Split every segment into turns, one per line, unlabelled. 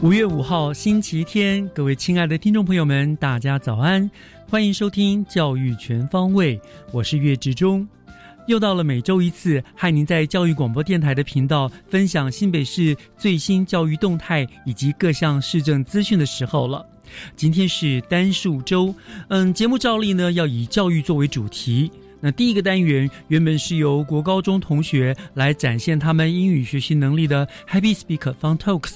五月五号星期天，各位亲爱的听众朋友们，大家早安，欢迎收听《教育全方位》，我是岳志忠。又到了每周一次，和您在教育广播电台的频道分享新北市最新教育动态以及各项市政资讯的时候了。今天是单数周，嗯，节目照例呢要以教育作为主题。那第一个单元原本是由国高中同学来展现他们英语学习能力的 Happy Speak Fun Talks。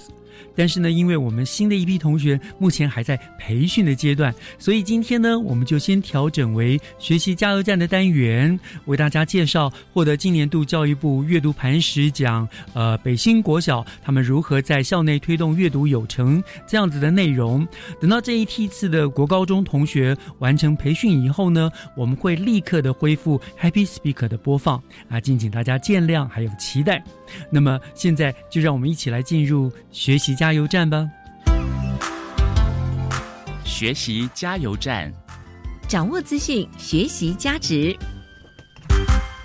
但是呢，因为我们新的一批同学目前还在培训的阶段，所以今天呢，我们就先调整为学习加油站的单元，为大家介绍获得今年度教育部阅读磐石奖，呃，北新国小他们如何在校内推动阅读有成这样子的内容。等到这一梯次的国高中同学完成培训以后呢，我们会立刻的恢复 Happy Speaker 的播放啊，敬请大家见谅还有期待。那么现在就让我们一起来进入学习加油站吧。
学习加油站，
掌握资讯，学习加值。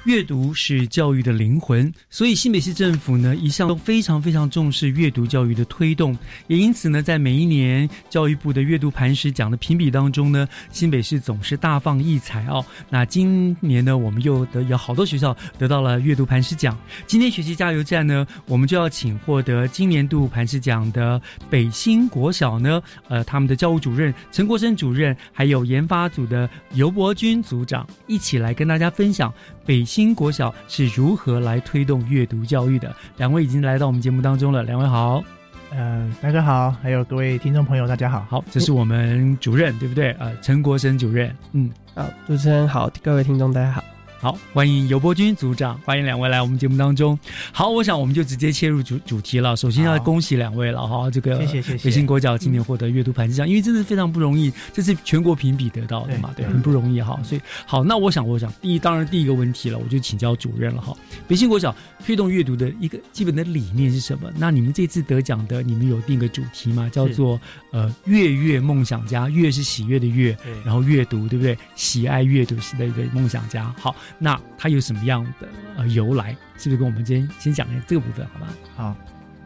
阅读是教育的灵魂，所以新北市政府呢一向都非常非常重视阅读教育的推动，也因此呢，在每一年教育部的阅读磐石奖的评比当中呢，新北市总是大放异彩哦。那今年呢，我们又得有好多学校得到了阅读磐石奖。今天学习加油站呢，我们就要请获得今年度磐石奖的北新国小呢，呃，他们的教务主任陈国生主任，还有研发组的尤伯军组长，一起来跟大家分享北。新国小是如何来推动阅读教育的？两位已经来到我们节目当中了，两位好，
嗯，大家好，还有各位听众朋友，大家好，
好，这是我们主任，对不对？呃，陈国生主任，
嗯，好，主持人好，各位听众大家好。
好，欢迎尤伯君组长，欢迎两位来我们节目当中。好，我想我们就直接切入主主题了。首先要恭喜两位了哈，这个
谢谢谢谢
北新国教今年获得阅读盘石奖，因为真的非常不容易，这是全国评比得到的嘛，对，很不容易哈。所以好，那我想我想第一当然第一个问题了，我就请教主任了哈。北新国小推动阅读的一个基本的理念是什么？那你们这次得奖的，你们有定个主题吗？叫做呃月月梦想家，月是喜悦的阅，然后阅读对不对？喜爱阅读是的一个梦想家。好，那它有什么样的呃由来？是不是跟我们今天先讲一下这个部分，好吧？
好，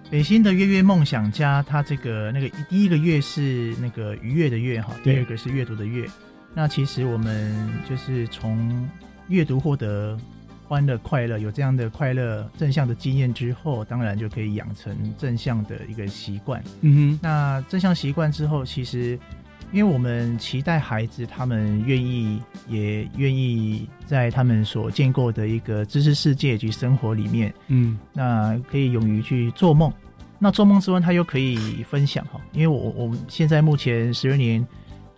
北新的月月梦想家，它这个那个第一个月是那个愉悦的悦哈，第二个是阅读的阅。那其实我们就是从阅读获得欢乐、快乐，有这样的快乐正向的经验之后，当然就可以养成正向的一个习惯。嗯哼，那正向习惯之后，其实。因为我们期待孩子，他们愿意也愿意在他们所建构的一个知识世界及生活里面，嗯，那可以勇于去做梦。那做梦之外，他又可以分享哈。因为我我们现在目前十二年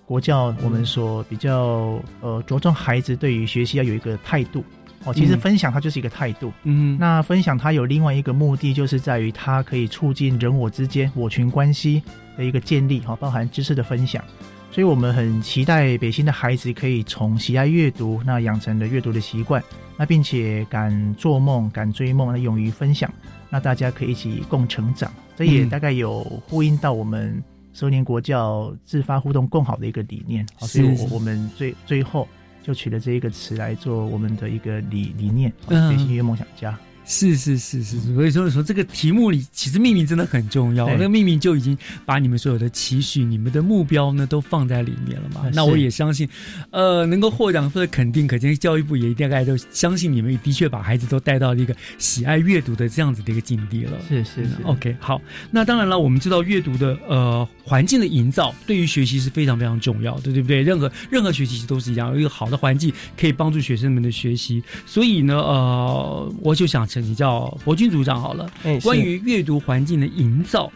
国教，我们所比较呃着重孩子对于学习要有一个态度哦。其实分享它就是一个态度，嗯。那分享它有另外一个目的，就是在于它可以促进人我之间我群关系。的一个建立哈，包含知识的分享，所以我们很期待北新的孩子可以从喜爱阅读，那养成了阅读的习惯，那并且敢做梦、敢追梦，那勇于分享，那大家可以一起共成长。这也大概有呼应到我们十年国教自发互动更好的一个理念，所以我我们最最后就取了这一个词来做我们的一个理理念，学习音乐梦想家。
是是是是，所以说说这个题目里，其实命名真的很重要。那个命名就已经把你们所有的期许、你们的目标呢，都放在里面了嘛。那我也相信，呃，能够获奖或者肯定，可见教育部也大概都相信你们的确把孩子都带到了一个喜爱阅读的这样子的一个境地了。
是是是
，OK，好。那当然了，我们知道阅读的呃环境的营造对于学习是非常非常重要的，对不对？任何任何学习都是一样，有一个好的环境可以帮助学生们的学习。所以呢，呃，我就想。请教博君组长好了，关于阅读环境的营造，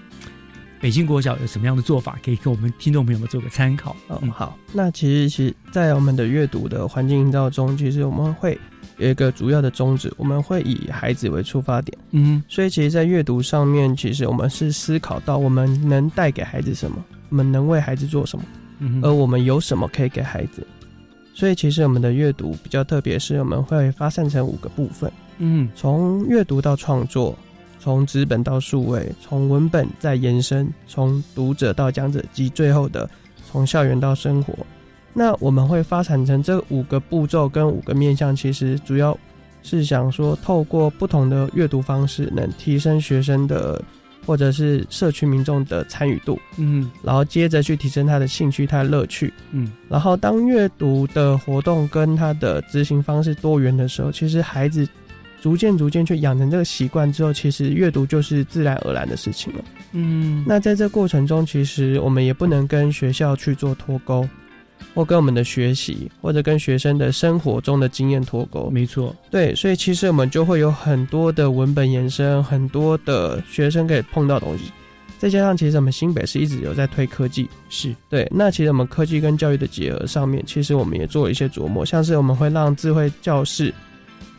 北京国小有什么样的做法，可以给我们听众朋友们做个参考？
嗯，好。那其实，其实，在我们的阅读的环境营造中，其实我们会有一个主要的宗旨，我们会以孩子为出发点。嗯，所以，其实，在阅读上面，其实我们是思考到我们能带给孩子什么，我们能为孩子做什么，而我们有什么可以给孩子。所以，其实我们的阅读比较特别，是我们会发散成五个部分。嗯，从阅读到创作，从纸本到数位，从文本再延伸，从读者到讲者，及最后的从校园到生活。那我们会发展成这五个步骤跟五个面向，其实主要是想说，透过不同的阅读方式，能提升学生的或者是社区民众的参与度。嗯，然后接着去提升他的兴趣、他的乐趣。嗯，然后当阅读的活动跟他的执行方式多元的时候，其实孩子。逐渐逐渐去养成这个习惯之后，其实阅读就是自然而然的事情了。嗯，那在这过程中，其实我们也不能跟学校去做脱钩，或跟我们的学习，或者跟学生的生活中的经验脱钩。
没错，
对，所以其实我们就会有很多的文本延伸，很多的学生可以碰到东西。再加上，其实我们新北市一直有在推科技，
是
对。那其实我们科技跟教育的结合上面，其实我们也做了一些琢磨，像是我们会让智慧教室。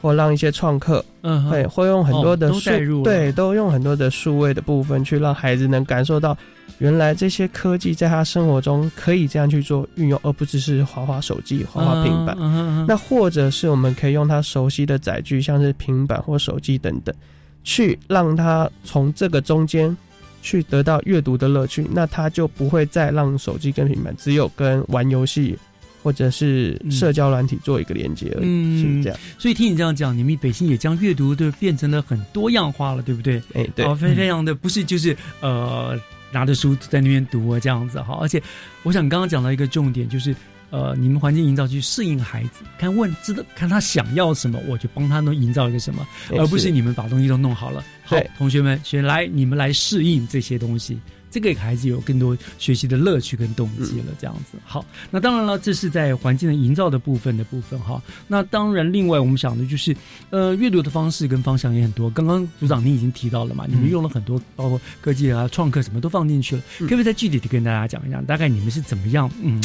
或让一些创客，嗯，会会用很多的数，对，都用很多的数位的部分去让孩子能感受到，原来这些科技在他生活中可以这样去做运用，而不只是滑滑手机、滑滑平板。那或者是我们可以用他熟悉的载具，像是平板或手机等等，去让他从这个中间去得到阅读的乐趣，那他就不会再让手机跟平板只有跟玩游戏。或者是社交软体做一个连接而已，是这样。
所以听你这样讲，你们北京也将阅读都变成了很多样化了，对不对？
哎，对，
非非常的不是就是呃拿着书在那边读啊这样子哈。而且我想刚刚讲到一个重点，就是呃你们环境营造去适应孩子，看问知道看他想要什么，我就帮他能营造一个什么，而不是你们把东西都弄好了。好，同学们，先来你们来适应这些东西。这个给孩子有更多学习的乐趣跟动机了，这样子。好，那当然了，这是在环境的营造的部分的部分哈。那当然，另外我们想的就是，呃，阅读的方式跟方向也很多。刚刚组长您已经提到了嘛，你们用了很多，包括科技啊、创客什么都放进去了。可不可以再具体的跟大家讲一讲，大概你们是怎么样，嗯，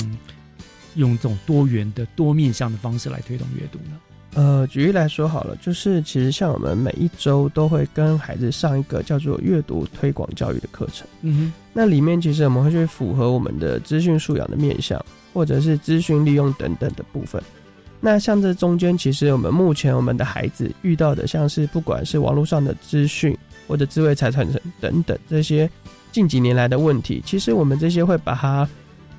用这种多元的多面向的方式来推动阅读呢？
呃，举例来说好了，就是其实像我们每一周都会跟孩子上一个叫做阅读推广教育的课程。嗯哼，那里面其实我们会去符合我们的资讯素养的面向，或者是资讯利用等等的部分。那像这中间，其实我们目前我们的孩子遇到的，像是不管是网络上的资讯或者智慧财产等等这些近几年来的问题，其实我们这些会把它。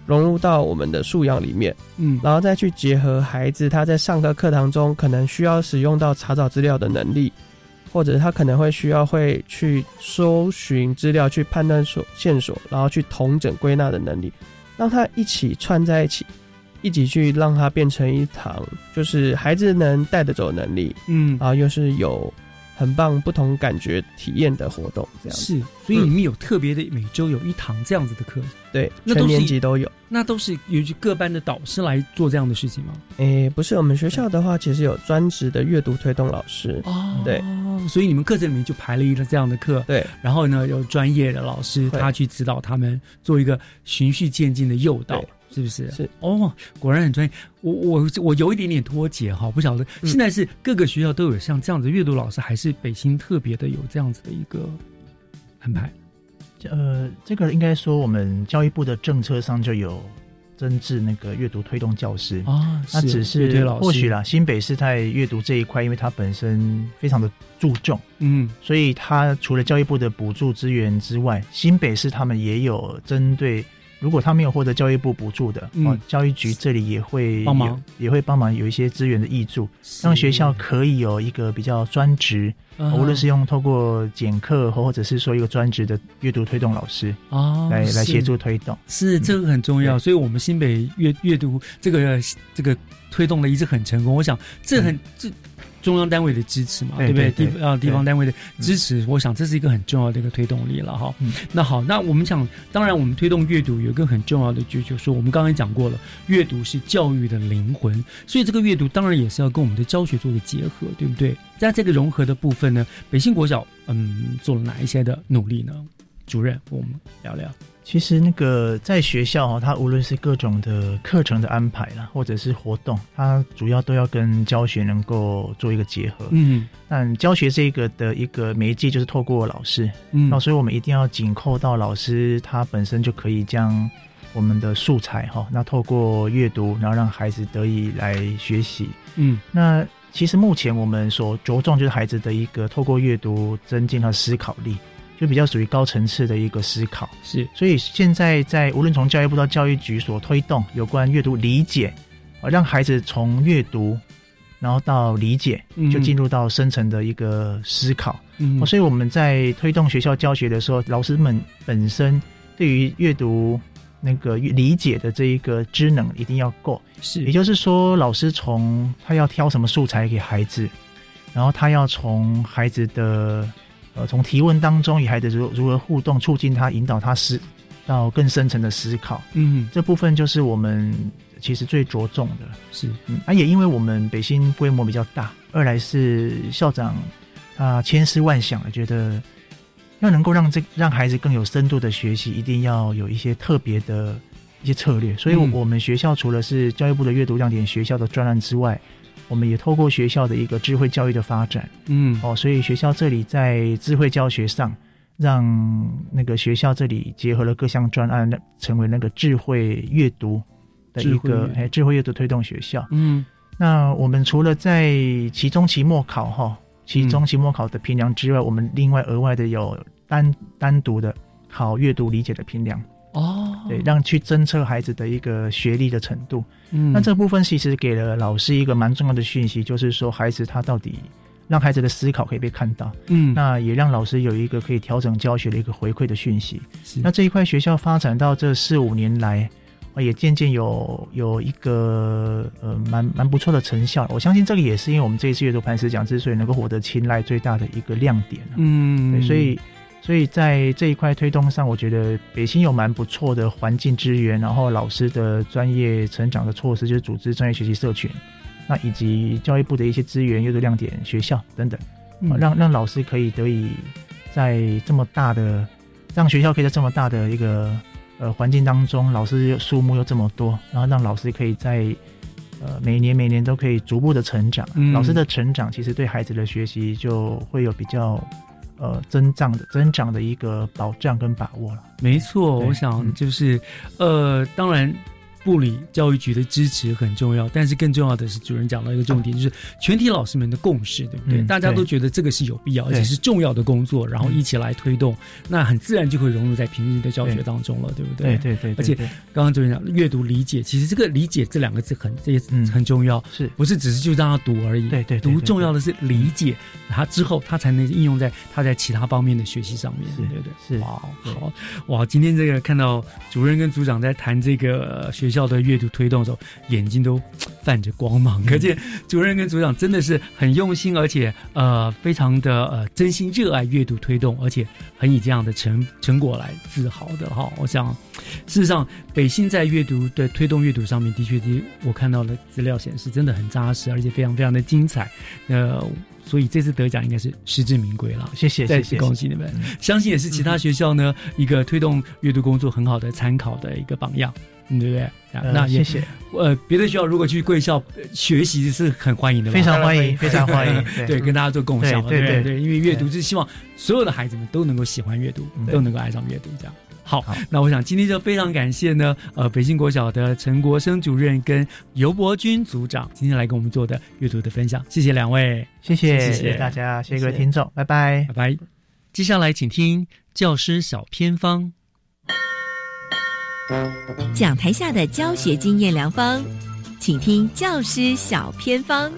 融入到我们的素养里面，嗯，然后再去结合孩子他在上课课堂中可能需要使用到查找资料的能力，或者他可能会需要会去搜寻资料、去判断所线索，然后去统整归纳的能力，让他一起串在一起，一起去让他变成一堂就是孩子能带得走能力，嗯，然后又是有。很棒，不同感觉体验的活动，这样。
是，所以你们有特别的每周有一堂这样子的课，
对，全年级都有，
那都是由各班的导师来做这样的事情吗？
诶，不是，我们学校的话，其实有专职的阅读推动老师，哦，对，
所以你们课程里面就排了一个这样的课，
对，
然后呢，有专业的老师他去指导他们做一个循序渐进的诱导。是不是？
是
哦，果然很专业。我我我有一点点脱节哈，不晓得现在是各个学校都有像这样子阅读老师，还是北新特别的有这样子的一个安排？
呃，这个应该说我们教育部的政策上就有增置那个阅读推动教师啊，那只是或许啦，新北市在阅读这一块，因为它本身非常的注重，嗯，所以它除了教育部的补助资源之外，新北市他们也有针对。如果他没有获得教育部补助的，哦，教育局这里也会
帮忙，
也会帮忙有一些资源的挹助，让学校可以有一个比较专职，无论是用透过减课或或者是说一个专职的阅读推动老师
哦，
来来协助推动，
是这个很重要。所以，我们新北阅阅读这个这个推动的一直很成功。我想这很这。中央单位的支持嘛，对不对？地啊，地方单位的支持，我想这是一个很重要的一个推动力了哈。那好，那我们想，当然我们推动阅读有一个很重要的就就是，我们刚才讲过了，阅读是教育的灵魂，所以这个阅读当然也是要跟我们的教学做个结合，对不对？在这个融合的部分呢，北信国小嗯做了哪一些的努力呢？主任，我们聊聊。
其实那个在学校哈，它无论是各种的课程的安排啦，或者是活动，它主要都要跟教学能够做一个结合。
嗯，
但教学这个的一个媒介就是透过老师，嗯，那所以我们一定要紧扣到老师他本身就可以将我们的素材哈，那透过阅读，然后让孩子得以来学习。
嗯，
那其实目前我们所着重就是孩子的一个透过阅读增进他思考力。就比较属于高层次的一个思考，
是，
所以现在在无论从教育部到教育局所推动有关阅读理解，啊，让孩子从阅读，然后到理解，就进入到深层的一个思考。
嗯，
所以我们在推动学校教学的时候，老师们本身对于阅读那个理解的这一个知能一定要够。
是，
也就是说，老师从他要挑什么素材给孩子，然后他要从孩子的。呃，从提问当中与孩子如如何互动，促进他引导他思到更深层的思考，
嗯，
这部分就是我们其实最着重的。
是，
嗯，啊，也因为我们北新规模比较大，二来是校长啊千思万想，觉得要能够让这让孩子更有深度的学习，一定要有一些特别的一些策略。所以，我们学校除了是教育部的阅读亮点学校的专案之外，我们也透过学校的一个智慧教育的发展，
嗯，
哦，所以学校这里在智慧教学上，让那个学校这里结合了各项专案，成为那个智慧阅读的一个哎智慧阅读推动学校。
嗯，
那我们除了在期中、期末考哈，期中、期末考的评量之外，我们另外额外的有单单独的考阅读理解的评量。
哦，
对，让去侦测孩子的一个学历的程度。
嗯，
那这部分其实给了老师一个蛮重要的讯息，就是说孩子他到底让孩子的思考可以被看到。
嗯，
那也让老师有一个可以调整教学的一个回馈的讯息。
是，
那这一块学校发展到这四五年来，也渐渐有有一个呃蛮蛮不错的成效。我相信这个也是因为我们这一次阅读磐石奖之所以能够获得青睐最大的一个亮点。
嗯，
对，所以。所以在这一块推动上，我觉得北新有蛮不错的环境资源，然后老师的专业成长的措施，就是组织专业学习社群，那以及教育部的一些资源、阅读亮点学校等等，让让老师可以得以在这么大的，让学校可以在这么大的一个呃环境当中，老师数目又这么多，然后让老师可以在呃每年每年都可以逐步的成长。老师的成长其实对孩子的学习就会有比较。呃，增长的增长的一个保障跟把握了。
没错，我想就是，呃，当然。部里教育局的支持很重要，但是更重要的是主任讲到一个重点，就是全体老师们的共识，对不对？大家都觉得这个是有必要，而且是重要的工作，然后一起来推动，那很自然就会融入在平日的教学当中了，对不
对？对对对。
而且刚刚主任讲阅读理解，其实这个理解这两个字很这也很重要，
是
不是只是就让他读而已？
对对，
读重要的是理解他之后，他才能应用在他在其他方面的学习上面，对不对？
是
哇，好哇，今天这个看到主任跟组长在谈这个学。校的阅读推动的时候，眼睛都泛着光芒，可见主任跟组长真的是很用心，而且呃，非常的呃，真心热爱阅读推动，而且很以这样的成成果来自豪的哈。我想，事实上，北新在阅读的推动阅读上面，的确，我看到的资料显示，真的很扎实，而且非常非常的精彩。呃。所以这次得奖应该是实至名归了，
谢谢，
再次恭喜你们！相信也是其他学校呢一个推动阅读工作很好的参考的一个榜样，对不对？
那谢谢。
呃，别的学校如果去贵校学习是很欢迎的，
非常欢迎，非常欢迎。
对，跟大家做共享，
对对
对，因为阅读是希望所有的孩子们都能够喜欢阅读，都能够爱上阅读，这样。好，那我想今天就非常感谢呢，呃，北京国小的陈国生主任跟尤伯君组长今天来跟我们做的阅读的分享，谢谢两位，
谢谢谢谢大家，谢谢各位听众，拜拜
拜拜。接下来请听教师小偏方。
讲台下的教学经验良方，请听教师小偏方。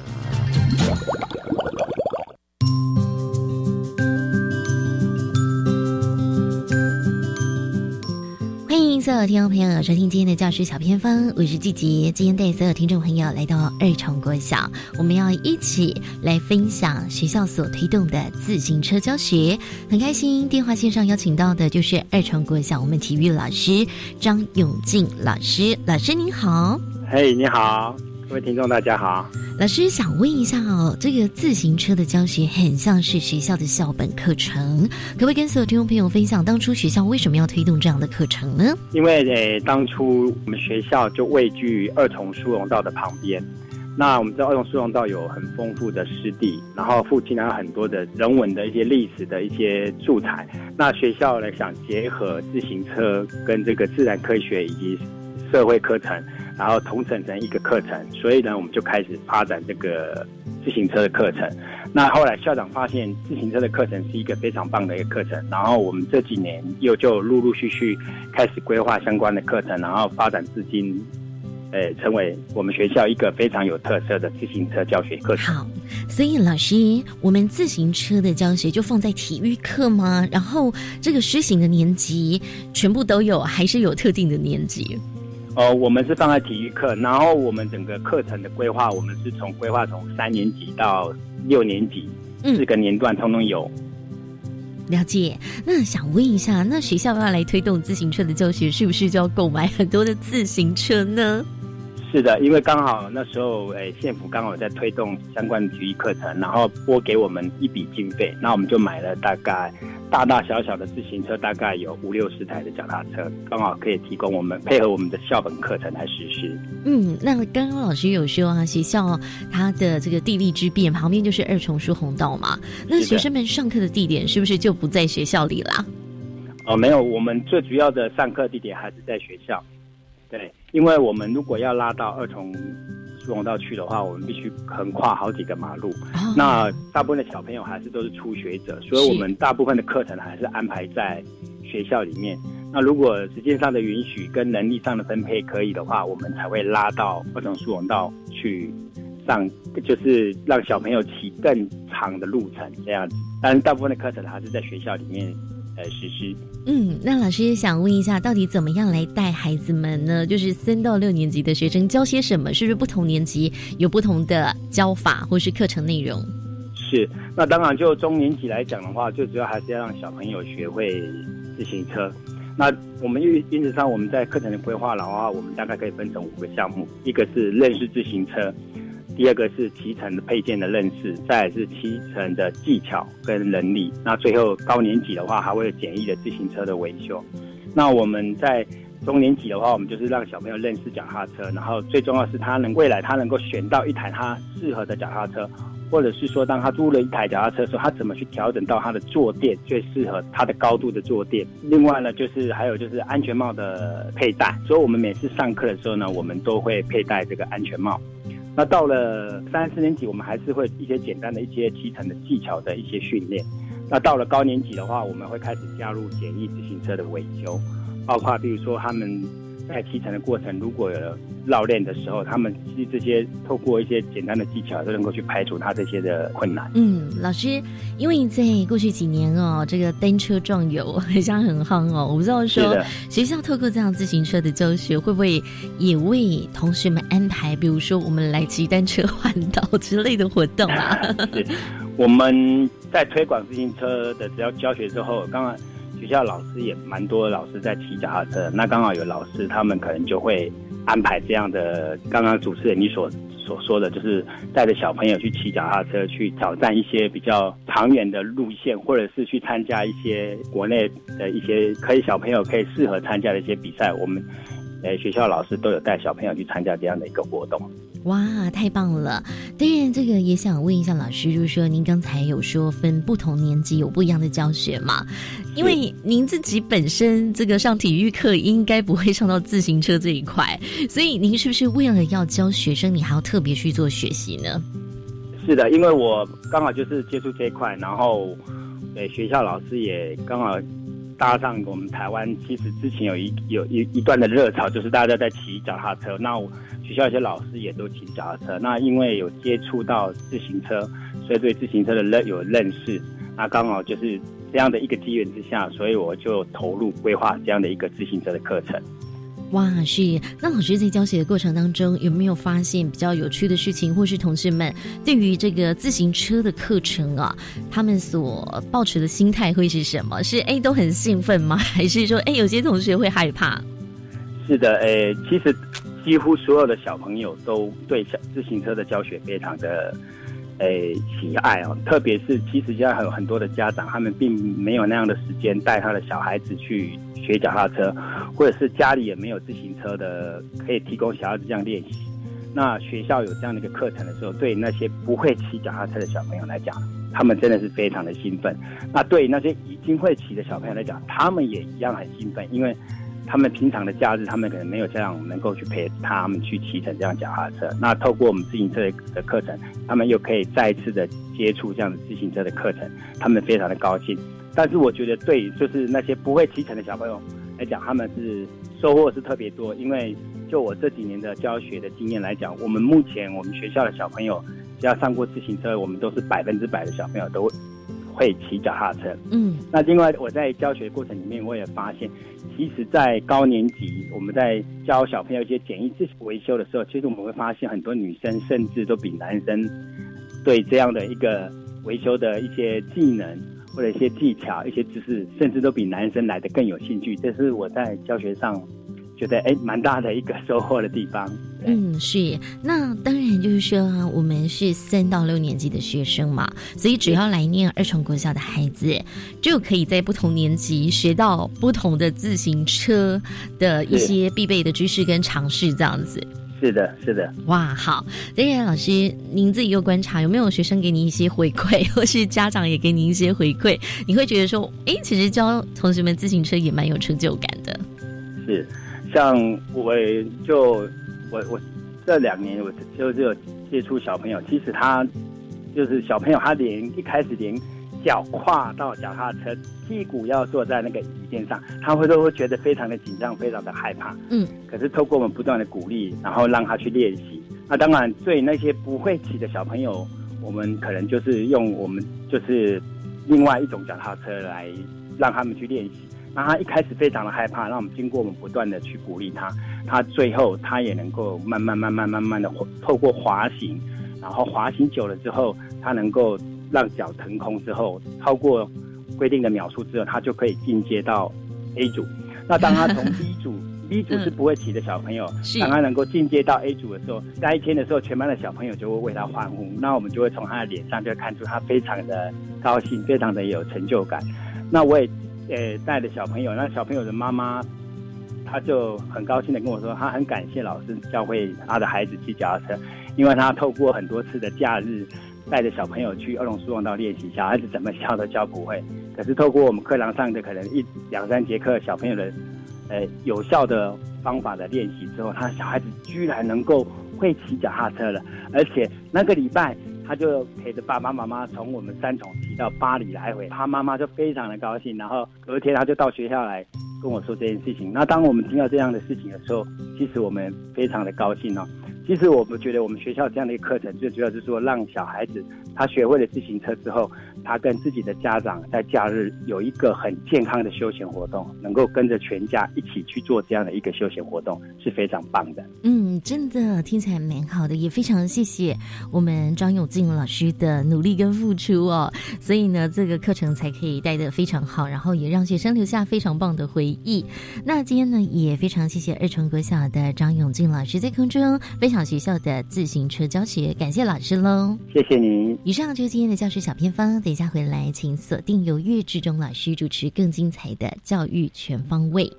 欢迎所有听众朋友，收听今天的教师小偏方，我是季杰。今天带所有听众朋友来到二重国小，我们要一起来分享学校所推动的自行车教学。很开心，电话线上邀请到的就是二重国小我们体育老师张永进老师。老师您好，
嘿，你好。各位听众，大家好。
老师想问一下哦，这个自行车的教学很像是学校的校本课程，可不可以跟所有听众朋友分享，当初学校为什么要推动这样的课程呢？
因为诶，当初我们学校就位居二重疏洪道的旁边，那我们知道二重疏洪道有很丰富的湿地，然后附近还有很多的人文的一些历史的一些素材。那学校呢，想结合自行车跟这个自然科学以及社会课程。然后统整成一个课程，所以呢，我们就开始发展这个自行车的课程。那后来校长发现自行车的课程是一个非常棒的一个课程，然后我们这几年又就陆陆续续开始规划相关的课程，然后发展至今，呃，成为我们学校一个非常有特色的自行车教学课程。
好，所以老师，我们自行车的教学就放在体育课吗？然后这个施行的年级全部都有，还是有特定的年级？
哦，我们是放在体育课，然后我们整个课程的规划，我们是从规划从三年级到六年级四个年段通通有。
了解，那想问一下，那学校要来推动自行车的教学，是不是就要购买很多的自行车呢？
是的，因为刚好那时候，诶，县府刚好在推动相关的体育课程，然后拨给我们一笔经费，那我们就买了大概大大小小的自行车，大概有五六十台的脚踏车，刚好可以提供我们配合我们的校本课程来实施。
嗯，那刚刚老师有说啊，学校它的这个地利之便，旁边就是二重书洪道嘛，那学生们上课的地点是不是就不在学校里啦？
哦，没有，我们最主要的上课地点还是在学校。对，因为我们如果要拉到二重疏洪道去的话，我们必须横跨好几个马路。那大部分的小朋友还是都是初学者，所以我们大部分的课程还是安排在学校里面。那如果时间上的允许跟能力上的分配可以的话，我们才会拉到二重疏洪道去上，就是让小朋友骑更长的路程这样子。但是大部分的课程还是在学校里面。呃，实施。
嗯，那老师想问一下，到底怎么样来带孩子们呢？就是三到六年级的学生教些什么？是不是不同年级有不同的教法或是课程内容？
是，那当然就中年级来讲的话，最主要还是要让小朋友学会自行车。那我们因因此上我们在课程的规划的话，我们大概可以分成五个项目，一个是认识自行车。第二个是骑乘的配件的认识，再是骑乘的技巧跟能力。那最后高年级的话，还会有简易的自行车的维修。那我们在中年级的话，我们就是让小朋友认识脚踏车，然后最重要是他能未来他能够选到一台他适合的脚踏车，或者是说当他租了一台脚踏车的时候，他怎么去调整到他的坐垫最适合他的高度的坐垫。另外呢，就是还有就是安全帽的佩戴。所以我们每次上课的时候呢，我们都会佩戴这个安全帽。那到了三四年级，我们还是会一些简单的一些基层的技巧的一些训练。那到了高年级的话，我们会开始加入简易自行车的维修，包括比如说他们。在骑乘的过程，如果有绕链的时候，他们其实这些透过一些简单的技巧，都能够去排除他这些的困难。
嗯，老师，因为在过去几年哦，这个单车壮游 好像很夯哦，我不知道说学校透过这样自行车的教学，会不会也为同学们安排，比如说我们来骑单车环岛之类的活动啊？
我们在推广自行车的只要教学之后，刚刚。学校老师也蛮多，老师在骑脚踏车。那刚好有老师，他们可能就会安排这样的。刚刚主持人你所所说的，就是带着小朋友去骑脚踏车，去挑战一些比较长远的路线，或者是去参加一些国内的一些可以小朋友可以适合参加的一些比赛。我们呃学校老师都有带小朋友去参加这样的一个活动。
哇，太棒了！当然，这个也想问一下老师，就是说，您刚才有说分不同年级有不一样的教学嘛？因为您自己本身这个上体育课，应该不会上到自行车这一块，所以您是不是为了要教学生，你还要特别去做学习呢？
是的，因为我刚好就是接触这一块，然后，对，学校老师也刚好搭上我们台湾，其实之前有一有一一段的热潮，就是大家在骑脚踏车。那学校一些老师也都骑脚踏车。那因为有接触到自行车，所以对自行车的认有认识。那刚好就是这样的一个机缘之下，所以我就投入规划这样的一个自行车的课程。
哇，是那老师在教学的过程当中有没有发现比较有趣的事情，或是同学们对于这个自行车的课程啊，他们所抱持的心态会是什么？是哎都很兴奋吗？还是说哎有些同学会害怕？
是的，哎，其实几乎所有的小朋友都对小自行车的教学非常的。诶，喜爱哦，特别是其实现在还有很多的家长，他们并没有那样的时间带他的小孩子去学脚踏车，或者是家里也没有自行车的，可以提供小孩子这样练习。那学校有这样的一个课程的时候，对那些不会骑脚踏车的小朋友来讲，他们真的是非常的兴奋。那对那些已经会骑的小朋友来讲，他们也一样很兴奋，因为。他们平常的假日，他们可能没有这样能够去陪他们去骑乘这样脚踏车。那透过我们自行车的课程，他们又可以再次的接触这样的自行车的课程，他们非常的高兴。但是我觉得，对就是那些不会骑乘的小朋友来讲，他们是收获是特别多。因为就我这几年的教学的经验来讲，我们目前我们学校的小朋友只要上过自行车，我们都是百分之百的小朋友都会骑脚踏车。
嗯，
那另外我在教学过程里面，我也发现。其实，在高年级，我们在教小朋友一些简易自行维修的时候，其实我们会发现很多女生甚至都比男生对这样的一个维修的一些技能或者一些技巧、一些知识，甚至都比男生来的更有兴趣。这是我在教学上。觉得哎，蛮大的一个收获的地方。
嗯，是。那当然就是说，我们是三到六年级的学生嘛，所以只要来念二重国小的孩子，就可以在不同年级学到不同的自行车的一些必备的知识跟常识，这样子。
是的，是的。
哇，好。当然，老师，您自己有观察，有没有学生给你一些回馈，或是家长也给你一些回馈？你会觉得说，哎，其实教同学们自行车也蛮有成就感的。
是。像我就我我这两年我就有接触小朋友，其实他就是小朋友，他连一开始连脚跨到脚踏车，屁股要坐在那个椅垫上，他会都会觉得非常的紧张，非常的害怕。
嗯，
可是透过我们不断的鼓励，然后让他去练习。那当然，对那些不会骑的小朋友，我们可能就是用我们就是另外一种脚踏车来让他们去练习。那他一开始非常的害怕，那我们经过我们不断的去鼓励他，他最后他也能够慢慢慢慢慢慢的透过滑行，然后滑行久了之后，他能够让脚腾空之后，超过规定的秒数之后，他就可以进阶到 A 组。那当他从 B 组，B 组是不会骑的小朋友，当他能够进阶到 A 组的时候，那一天的时候，全班的小朋友就会为他欢呼，那我们就会从他的脸上就看出他非常的高兴，非常的有成就感。那我也。呃，带着小朋友，那小朋友的妈妈，他就很高兴的跟我说，他很感谢老师教会他的孩子骑脚踏车，因为他透过很多次的假日，带着小朋友去二龙书王道练习，小孩子怎么教都教不会，可是透过我们课堂上的可能一两三节课，小朋友的呃有效的方法的练习之后，他小孩子居然能够会骑脚踏车了，而且那个礼拜。他就陪着爸爸妈妈从我们三重骑到巴黎来回，他妈妈就非常的高兴，然后隔天他就到学校来跟我说这件事情。那当我们听到这样的事情的时候，其实我们非常的高兴哦。其实我们觉得我们学校这样的一个课程，最主要是说让小孩子他学会了自行车之后，他跟自己的家长在假日有一个很健康的休闲活动，能够跟着全家一起去做这样的一个休闲活动，是非常棒的。
嗯，真的听起来蛮好的，也非常谢。谢。我们张永进老师的努力跟付出哦。所以呢，这个课程才可以带得非常好，然后也让学生留下非常棒的回忆。那今天呢，也非常谢。谢。二重国小的张永进老师在空中非常享。学校的自行车教学，感谢老师喽！
谢谢您。
以上就是今天的教学小偏方，等一下回来，请锁定由岳志忠老师主持更精彩的教育全方位。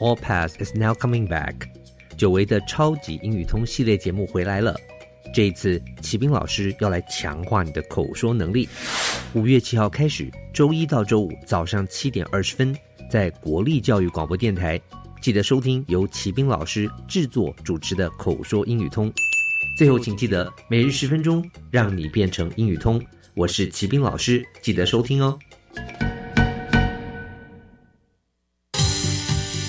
All Pass is now coming back，久违的超级英语通系列节目回来了。这一次，骑兵老师要来强化你的口说能力。五月七号开始，周一到周五早上七点二十分，在国立教育广播电台，记得收听由骑兵老师制作主持的口说英语通。最后，请记得每日十分钟，让你变成英语通。我是骑兵老师，记得收听哦。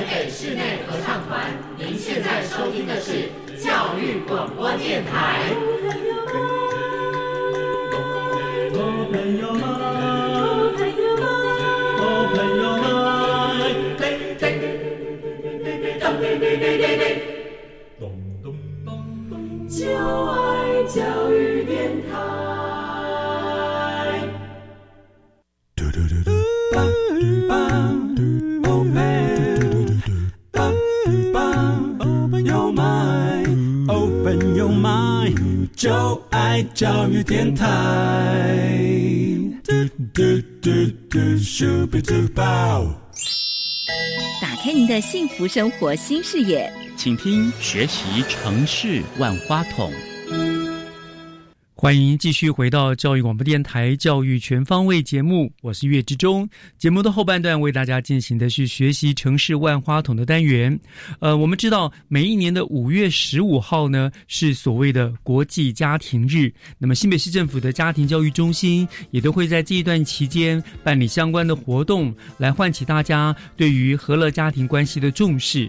台北室内合唱团，您现在收听的是教育广播电台。就爱教育电台。就爱教育电台。
嘟嘟嘟嘟，咻比嘟爆打开您的幸福生活新视野，
请听学习城市万花筒。
欢迎继续回到教育广播电台《教育全方位》节目，我是岳志忠。节目的后半段为大家进行的是学习城市万花筒的单元。呃，我们知道每一年的五月十五号呢是所谓的国际家庭日，那么新北市政府的家庭教育中心也都会在这一段期间办理相关的活动，来唤起大家对于和乐家庭关系的重视。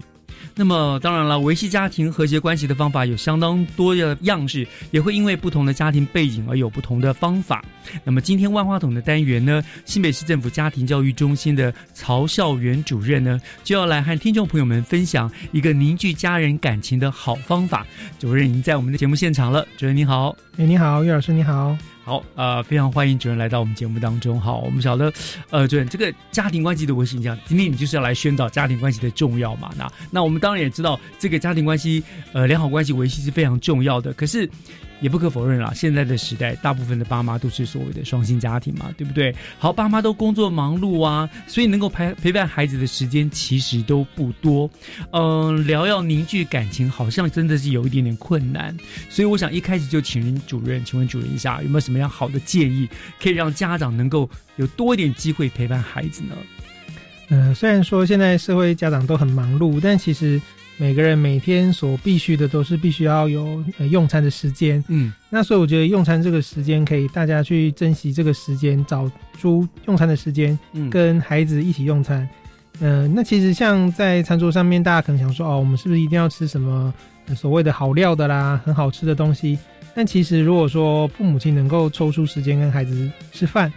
那么当然了，维系家庭和谐关系的方法有相当多的样式，也会因为不同的家庭背景而有不同的方法。那么今天万花筒的单元呢，新北市政府家庭教育中心的曹孝元主任呢，就要来和听众朋友们分享一个凝聚家人感情的好方法。主任已经在我们的节目现场了，主任你好，
哎你好，岳老师你好。
好，呃，非常欢迎主任来到我们节目当中。好，我们晓得，呃，主任这个家庭关系的维系，你讲今天你就是要来宣导家庭关系的重要嘛？那那我们当然也知道，这个家庭关系，呃，良好关系维系是非常重要的。可是。也不可否认啦，现在的时代，大部分的爸妈都是所谓的双薪家庭嘛，对不对？好，爸妈都工作忙碌啊，所以能够陪陪伴孩子的时间其实都不多。嗯，聊要凝聚感情，好像真的是有一点点困难。所以我想一开始就请主任，请问主任一下，有没有什么样好的建议，可以让家长能够有多一点机会陪伴孩子呢？
呃，虽然说现在社会家长都很忙碌，但其实。每个人每天所必须的都是必须要有用餐的时间，嗯，那所以我觉得用餐这个时间可以大家去珍惜这个时间，找出用餐的时间，嗯，跟孩子一起用餐，嗯，那其实像在餐桌上面，大家可能想说，哦，我们是不是一定要吃什么所谓的好料的啦，很好吃的东西？但其实如果说父母亲能够抽出时间跟孩子吃饭。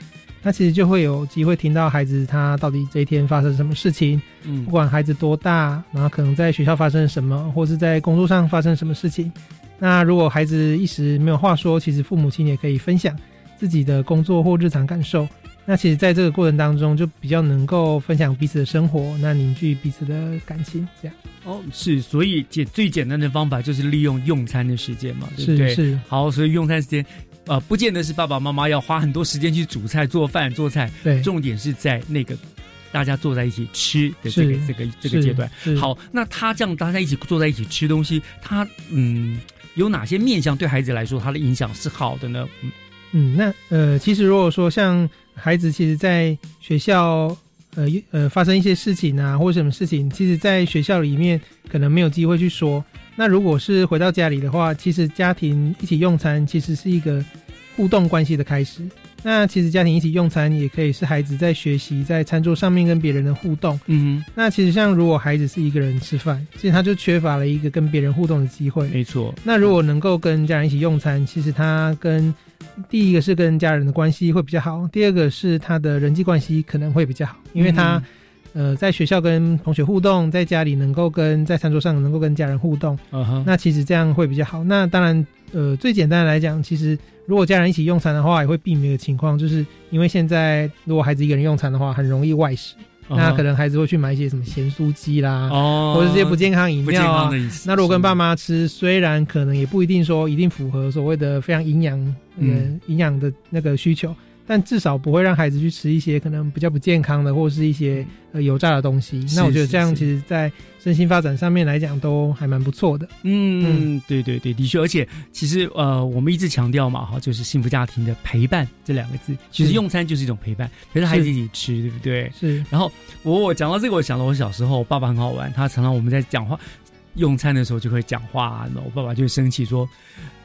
那其实就会有机会听到孩子他到底这一天发生什么事情，嗯，不管孩子多大，然后可能在学校发生什么，或是在工作上发生什么事情。那如果孩子一时没有话说，其实父母亲也可以分享自己的工作或日常感受。那其实在这个过程当中，就比较能够分享彼此的生活，那凝聚彼此的感情，这样。
哦，是，所以简最简单的方法就是利用用餐的时间嘛，对不对？
是。
好，所以用餐时间。呃，不见得是爸爸妈妈要花很多时间去煮菜、做饭、做菜。
对，
重点是在那个大家坐在一起吃的这个、这个、这个阶段。好，那他这样大家一起坐在一起吃东西，他嗯，有哪些面向对孩子来说他的影响是好的呢？
嗯，那呃，其实如果说像孩子其实在学校。呃呃，发生一些事情啊，或者什么事情，其实，在学校里面可能没有机会去说。那如果是回到家里的话，其实家庭一起用餐，其实是一个互动关系的开始。那其实家庭一起用餐，也可以是孩子在学习在餐桌上面跟别人的互动。嗯，那其实像如果孩子是一个人吃饭，其实他就缺乏了一个跟别人互动的机会。
没错。
那如果能够跟家人一起用餐，其实他跟第一个是跟家人的关系会比较好，第二个是他的人际关系可能会比较好，因为他，呃，在学校跟同学互动，在家里能够跟在餐桌上能够跟家人互动，那其实这样会比较好。那当然，呃，最简单的来讲，其实如果家人一起用餐的话，也会避免一个情况，就是因为现在如果孩子一个人用餐的话，很容易外食。那可能孩子会去买一些什么咸酥鸡啦，哦，或者这些不健康饮料啊。那如果跟爸妈吃，虽然可能也不一定说一定符合所谓的非常营养，嗯，营养的那个需求。但至少不会让孩子去吃一些可能比较不健康的，或是一些呃油炸的东西。那我觉得这样其实，在身心发展上面来讲，都还蛮不错的。
嗯，对对对，的确。而且其实呃，我们一直强调嘛，哈，就是幸福家庭的陪伴这两个字，其实用餐就是一种陪伴，陪着孩子一起吃，对不对？
是。
然后我我讲到这个，我想到我小时候，爸爸很好玩，他常常我们在讲话用餐的时候就会讲话，那我爸爸就会生气说。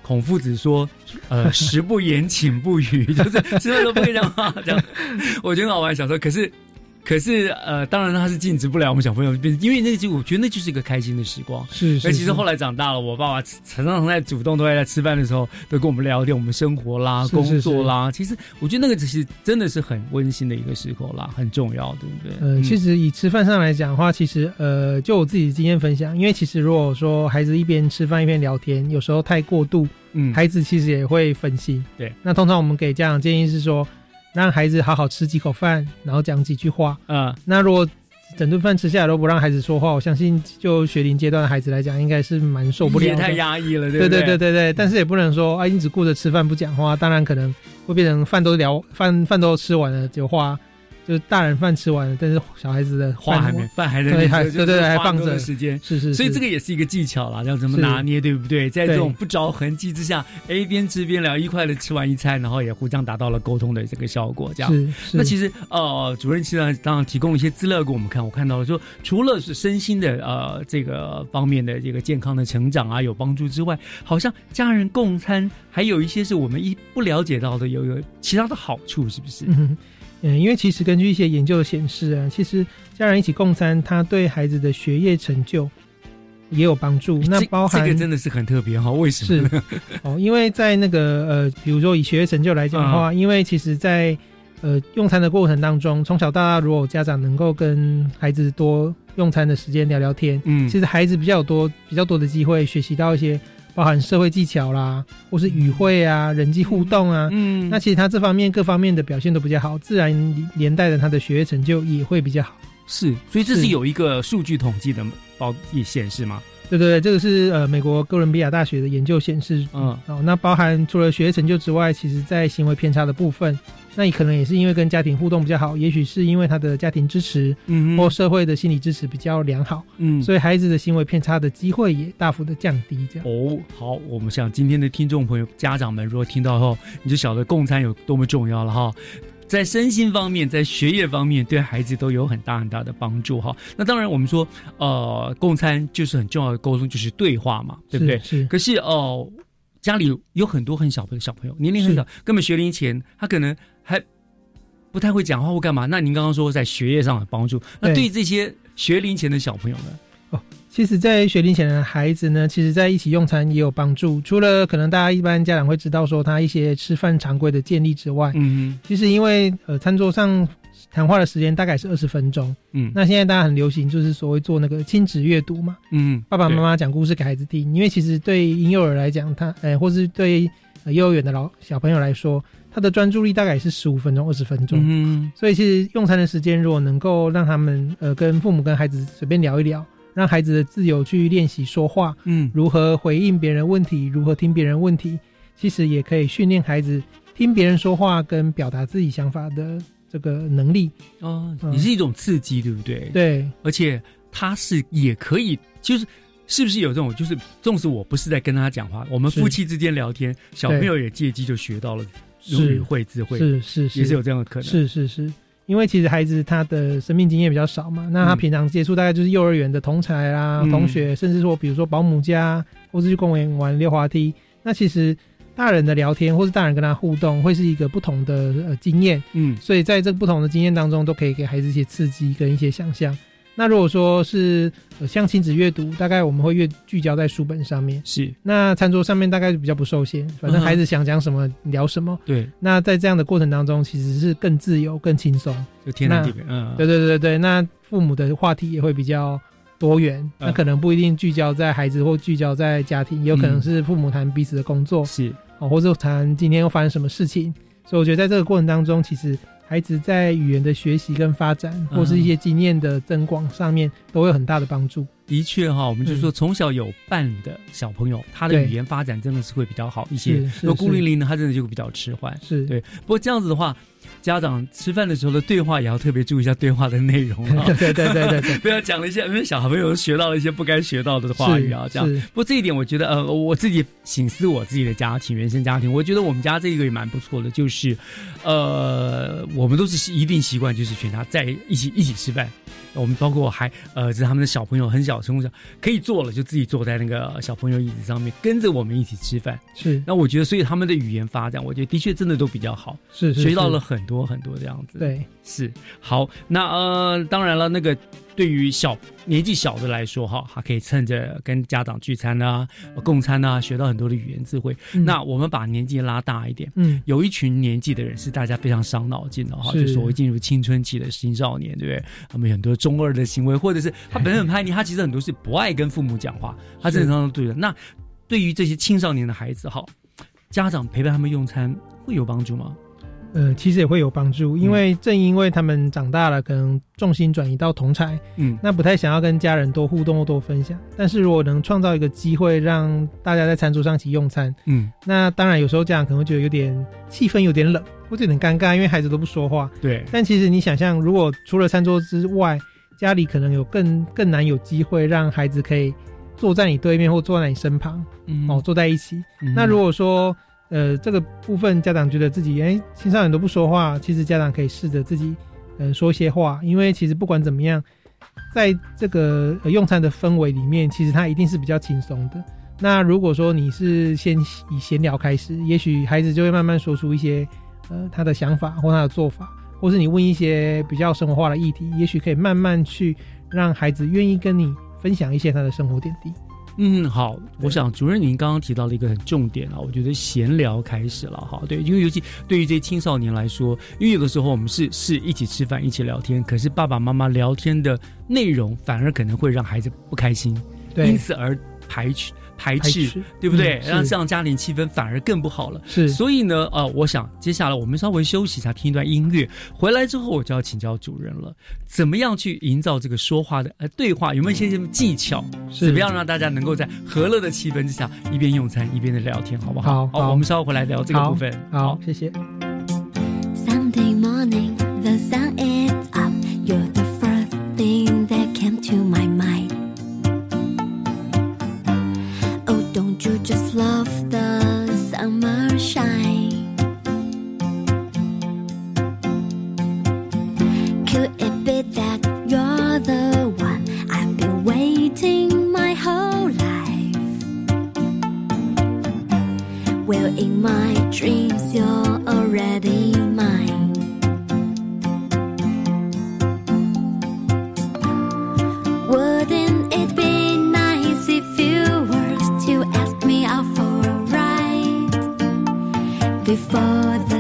孔夫子说：“呃，食不言，寝不语，就是吃饭都不会讲话。这样，我觉得好玩。小时候，可是。”可是，呃，当然他是禁止不了我们小朋友，因为那就我觉得那就是一个开心的时光。
是，
而其实后来长大了，我爸爸常常在主动都会在吃饭的时候都跟我们聊天，我们生活啦、工作啦。其实我觉得那个只是真的是很温馨的一个时候啦，很重要，对不对？
呃，其实以吃饭上来讲的话，其实呃，就我自己的经验分享，因为其实如果说孩子一边吃饭一边聊天，有时候太过度，嗯，孩子其实也会分心。
对，
那通常我们给家长建议是说。让孩子好好吃几口饭，然后讲几句话。嗯，那如果整顿饭吃下来都不让孩子说话，我相信就学龄阶段的孩子来讲，应该是蛮受不了。
也太压抑了，
对对对对对。但是也不能说啊，你只顾着吃饭不讲话，当然可能会变成饭都聊饭饭都吃完了就话。就是大人饭吃完了，但是小孩子的
话还没饭还在，
对对还放着
时间，
是是，
所以这个也是一个技巧啦，要怎么拿捏，对不对？在这种不着痕迹之下，A 边吃边聊，一块的吃完一餐，然后也互相达到了沟通的这个效果，这样。
是
那其实呃，主任其实当然提供一些资料给我们看，我看到了说，除了是身心的呃这个方面的这个健康的成长啊有帮助之外，好像家人共餐还有一些是我们一不了解到的，有有其他的好处，是不是？
嗯，因为其实根据一些研究显示啊，其实家人一起共餐，他对孩子的学业成就也有帮助。那包含
这个真的是很特别哈？为什
么？是 哦，因为在那个呃，比如说以学业成就来讲的话，因为其实，在呃用餐的过程当中，从小到大，如果家长能够跟孩子多用餐的时间聊聊天，嗯，其实孩子比较多比较多的机会学习到一些。包含社会技巧啦，或是语汇啊、人际互动啊，嗯，那其实他这方面各方面的表现都比较好，自然连带的他的学业成就也会比较好。
是，所以这是有一个数据统计的报也显示吗？
对对对，这个是呃美国哥伦比亚大学的研究显示，嗯，哦，那包含除了学业成就之外，其实在行为偏差的部分，那你可能也是因为跟家庭互动比较好，也许是因为他的家庭支持，嗯，或社会的心理支持比较良好，嗯，所以孩子的行为偏差的机会也大幅的降低。这样
哦，好，我们想今天的听众朋友、家长们，如果听到后，你就晓得共餐有多么重要了哈。在身心方面，在学业方面，对孩子都有很大很大的帮助哈。那当然，我们说，呃，共餐就是很重要的沟通，就是对话嘛，对不对？
是。
可是哦，家里有很多很小的小朋友，年龄很小，根本学龄前，他可能还不太会讲话或干嘛。那您刚刚说在学业上的帮助，那对这些学龄前的小朋友呢？
哦。其实，在学龄前的孩子呢，其实在一起用餐也有帮助。除了可能大家一般家长会知道说他一些吃饭常规的建立之外，嗯，其实因为呃餐桌上谈话的时间大概是二十分钟，嗯，那现在大家很流行就是所谓做那个亲子阅读嘛，嗯，爸爸妈妈讲故事给孩子听。因为其实对婴幼儿来讲，他呃或是对幼儿园的老小朋友来说，他的专注力大概是十五分钟、二十分钟，嗯，所以其实用餐的时间如果能够让他们呃跟父母跟孩子随便聊一聊。让孩子的自由去练习说话，嗯，如何回应别人问题，如何听别人问题，其实也可以训练孩子听别人说话跟表达自己想法的这个能力。
哦，也是一种刺激，对不对？
对，
而且他是也可以，就是是不是有这种，就是纵使我不是在跟他讲话，我们夫妻之间聊天，小朋友也借机就学到了语会智慧，
是是是，
也是有这样的可能。
是是是，因为其实孩子他的生命经验比较少嘛，那他平常接触大概就是幼儿园的同才啦、同学，甚至说比如说保姆家，或是去公园玩溜滑梯。那其实大人的聊天，或是大人跟他互动，会是一个不同的呃经验。
嗯，
所以在这个不同的经验当中，都可以给孩子一些刺激跟一些想象。那如果说是像亲子阅读，大概我们会越聚焦在书本上面。
是。
那餐桌上面大概比较不受限，反正孩子想讲什么聊什么。
对。
那在这样的过程当中，其实是更自由、更轻松。
就天南地北。嗯。
对对对对那父母的话题也会比较多元。那可能不一定聚焦在孩子，或聚焦在家庭，也有可能是父母谈彼此的工作。
是。
哦，或者谈今天又发生什么事情。所以我觉得在这个过程当中，其实。孩子在语言的学习跟发展，或是一些经验的增广上面，都有很大的帮助。
的确哈，我们就说从小有伴的小朋友，他的语言发展真的是会比较好一些。如果孤零零的，他真的就会比较迟缓。
是
对。不过这样子的话。家长吃饭的时候的对话也要特别注意一下对话的内容
啊！对对对对对，
不要讲了一些，因为小朋友学到了一些不该学到的话语啊，这样。不过这一点，我觉得呃，我自己醒思我自己的家庭，原生家庭，我觉得我们家这个也蛮不错的，就是呃，我们都是一定习惯，就是全家在一起一起吃饭。我们包括还呃，是他们的小朋友很小，从小可以坐了，就自己坐在那个小朋友椅子上面，跟着我们一起吃饭。
是，
那我觉得，所以他们的语言发展，我觉得的确真的都比较好，
是
学到了很多很多这样子。
对，
是好。那呃，当然了，那个。对于小年纪小的来说，哈，还可以趁着跟家长聚餐啊、共餐啊，学到很多的语言智慧。那我们把年纪拉大一点，
嗯，
有一群年纪的人是大家非常伤脑筋的哈，就所谓进入青春期的青少年，对不对？他们很多中二的行为，或者是他本身很叛逆，他其实很多是不爱跟父母讲话，他正常对的。那对于这些青少年的孩子，哈，家长陪伴他们用餐会有帮助吗？
呃，其实也会有帮助，因为正因为他们长大了，可能重心转移到同才，
嗯，
那不太想要跟家人多互动或多分享。但是如果能创造一个机会，让大家在餐桌上一起用餐，
嗯，
那当然有时候家长可能会觉得有点气氛有点冷，或者有点尴尬，因为孩子都不说话。
对。
但其实你想象，如果除了餐桌之外，家里可能有更更难有机会让孩子可以坐在你对面或坐在你身旁，哦，坐在一起。那如果说。呃，这个部分家长觉得自己哎，青少年都不说话，其实家长可以试着自己，呃，说一些话，因为其实不管怎么样，在这个用餐的氛围里面，其实他一定是比较轻松的。那如果说你是先以闲聊开始，也许孩子就会慢慢说出一些呃他的想法或他的做法，或是你问一些比较生活化的议题，也许可以慢慢去让孩子愿意跟你分享一些他的生活点滴。
嗯，好，我想主任您刚刚提到了一个很重点啊，我觉得闲聊开始了哈，对，因为尤其对于这些青少年来说，因为有的时候我们是是一起吃饭一起聊天，可是爸爸妈妈聊天的内容反而可能会让孩子不开心，对因此而排斥。排斥，对不对？让这样家庭气氛反而更不好了。
是，
所以呢，呃，我想接下来我们稍微休息一下，听一段音乐。回来之后，我就要请教主人了，怎么样去营造这个说话的呃对话？有没有一些什么技巧？是，怎么样让大家能够在和乐的气氛之下，一边用餐一边的聊天，好不好？
好，
我们稍后回来聊这个部分。
好，谢谢。
Sunday morning, the sun is up. You're the first thing that came to my mind. in my dreams, you're already mine. Wouldn't it be nice if you were to ask me out for a ride before the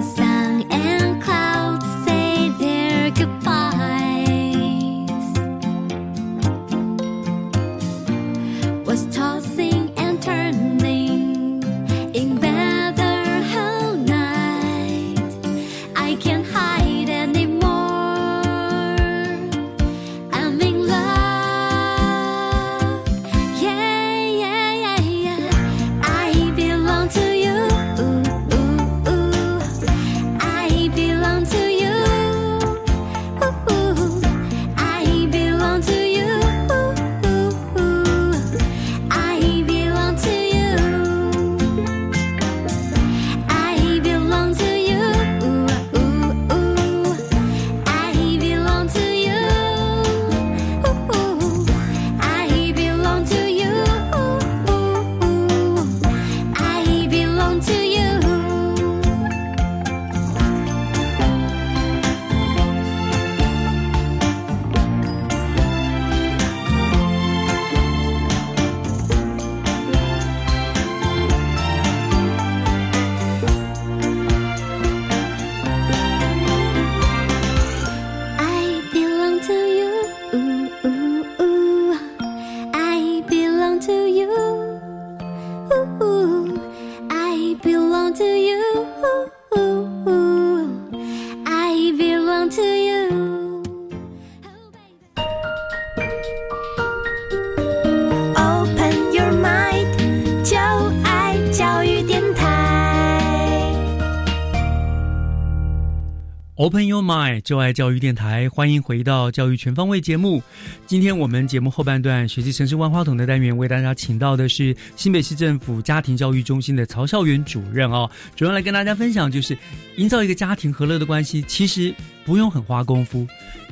Open Your Mind，就爱教育电台，欢迎回到教育全方位节目。今天我们节目后半段学习城市万花筒的单元，为大家请到的是新北市政府家庭教育中心的曹孝元主任哦，主任来跟大家分享，就是营造一个家庭和乐的关系，其实不用很花功夫，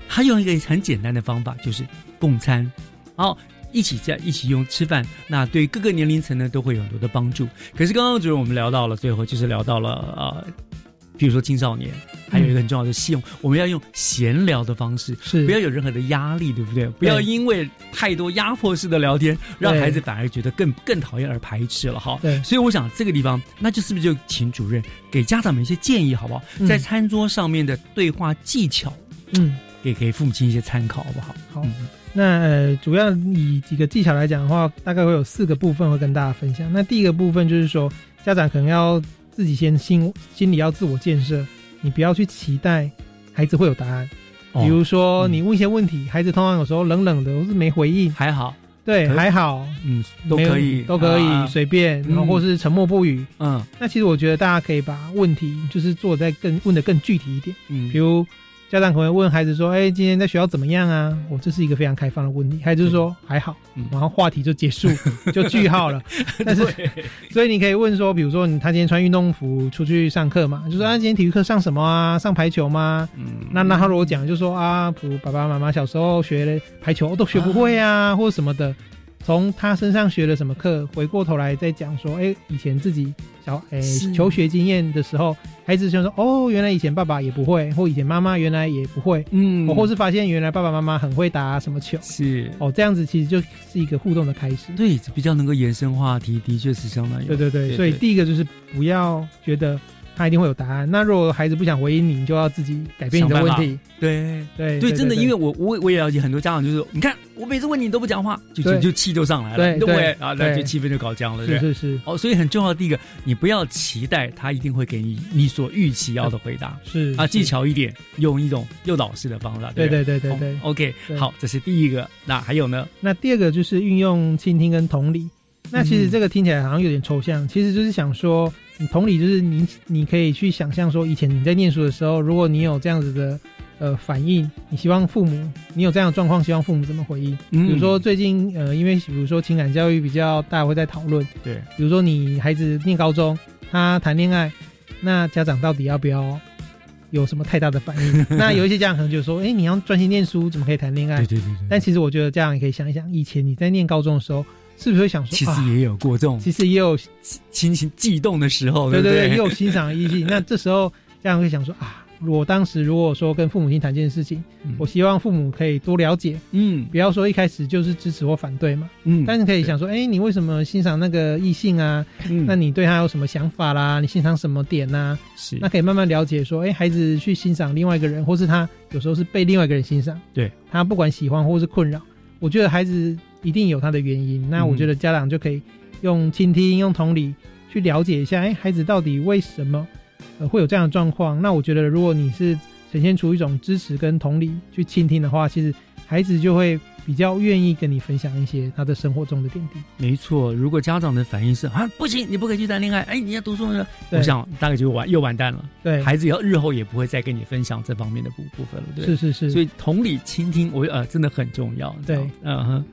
他用一个很简单的方法，就是共餐，好，一起在一起用吃饭，那对各个年龄层呢都会有很多的帮助。可是刚刚主任我们聊到了最后，就是聊到了呃。比如说青少年，还有一个很重要的是用我们要用闲聊的方式，
是
不要有任何的压力，对不对？不要因为太多压迫式的聊天，让孩子反而觉得更更讨厌而排斥了哈。
对，
所以我想这个地方，那就是不是就请主任给家长们一些建议，好不好？在餐桌上面的对话技巧，
嗯，
给给父母亲一些参考，好不好？
好，那呃，主要以几个技巧来讲的话，大概会有四个部分会跟大家分享。那第一个部分就是说，家长可能要。自己先心心里要自我建设，你不要去期待孩子会有答案。比如说，你问一些问题，孩子通常有时候冷冷的，或是没回应，
还好，
对，还好，
嗯，都可以，
都可以随便，然后或是沉默不语，嗯。那其实我觉得大家可以把问题就是做在更问的更具体一点，嗯，比如。家长可能问孩子说：“哎，今天在学校怎么样啊？”我这是一个非常开放的问题，孩子就说：“还好。”然后话题就结束，就句号了。但是，所以你可以问说，比如说你他今天穿运动服出去上课嘛？就说：“啊，今天体育课上什么啊？上排球吗？”嗯，那那他如果讲就说：“啊，如爸爸妈妈小时候学排球都学不会啊，或者什么的。”从他身上学了什么课，回过头来再讲说，哎，以前自己小哎求学经验的时候，孩子就说，哦，原来以前爸爸也不会，或以前妈妈原来也不会，嗯，或是发现原来爸爸妈妈很会打什么球，
是。
哦，这样子其实就是一个互动的开始，
对，比较能够延伸话题，的确是相当有，
对对对，所以第一个就是不要觉得。他一定会有答案。那如果孩子不想回应你，就要自己改变你的问题。
对。
对
对，真的，因为我我我也了解很多家长，就是你看我每次问你你都不讲话，就就就气就上来了，对对啊，那就气氛就搞僵了，
是是是。
哦，所以很重要的第一个，你不要期待他一定会给你你所预期要的回答，
是
啊，技巧一点，用一种诱导式的方法，
对对对对对。
OK，好，这是第一个。那还有呢？
那第二个就是运用倾听跟同理。那其实这个听起来好像有点抽象，其实就是想说。同理，就是你，你可以去想象说，以前你在念书的时候，如果你有这样子的呃反应，你希望父母，你有这样的状况，希望父母怎么回应？比如说最近呃，因为比如说情感教育比较大，会在讨论。
对。
比如说你孩子念高中，他谈恋爱，那家长到底要不要有什么太大的反应？那有一些家长可能就说，哎，你要专心念书，怎么可以谈恋爱？
对对对对。
但其实我觉得家长也可以想一想，以前你在念高中的时候。是不是会想说，
其实也有过这种，
其实也有
心情悸动的时候，
对
对对，
也有欣赏的意境。那这时候家长会想说啊，我当时如果说跟父母亲谈这件事情，我希望父母可以多了解，嗯，不要说一开始就是支持或反对嘛，嗯，但是可以想说，哎，你为什么欣赏那个异性啊？那你对他有什么想法啦？你欣赏什么点呢？
是，
那可以慢慢了解，说，哎，孩子去欣赏另外一个人，或是他有时候是被另外一个人欣赏，
对
他不管喜欢或是困扰，我觉得孩子。一定有他的原因，那我觉得家长就可以用倾听、用同理去了解一下，哎，孩子到底为什么呃会有这样的状况？那我觉得，如果你是呈现出一种支持跟同理去倾听的话，其实孩子就会比较愿意跟你分享一些他的生活中的点滴。
没错，如果家长的反应是啊，不行，你不可以去谈恋爱，哎，你要读书呢，我想大概就完又完蛋了。
对，
孩子要日后也不会再跟你分享这方面的部部分了。对，
是是是。
所以同理倾听，我呃真的很重要。
对，
嗯哼。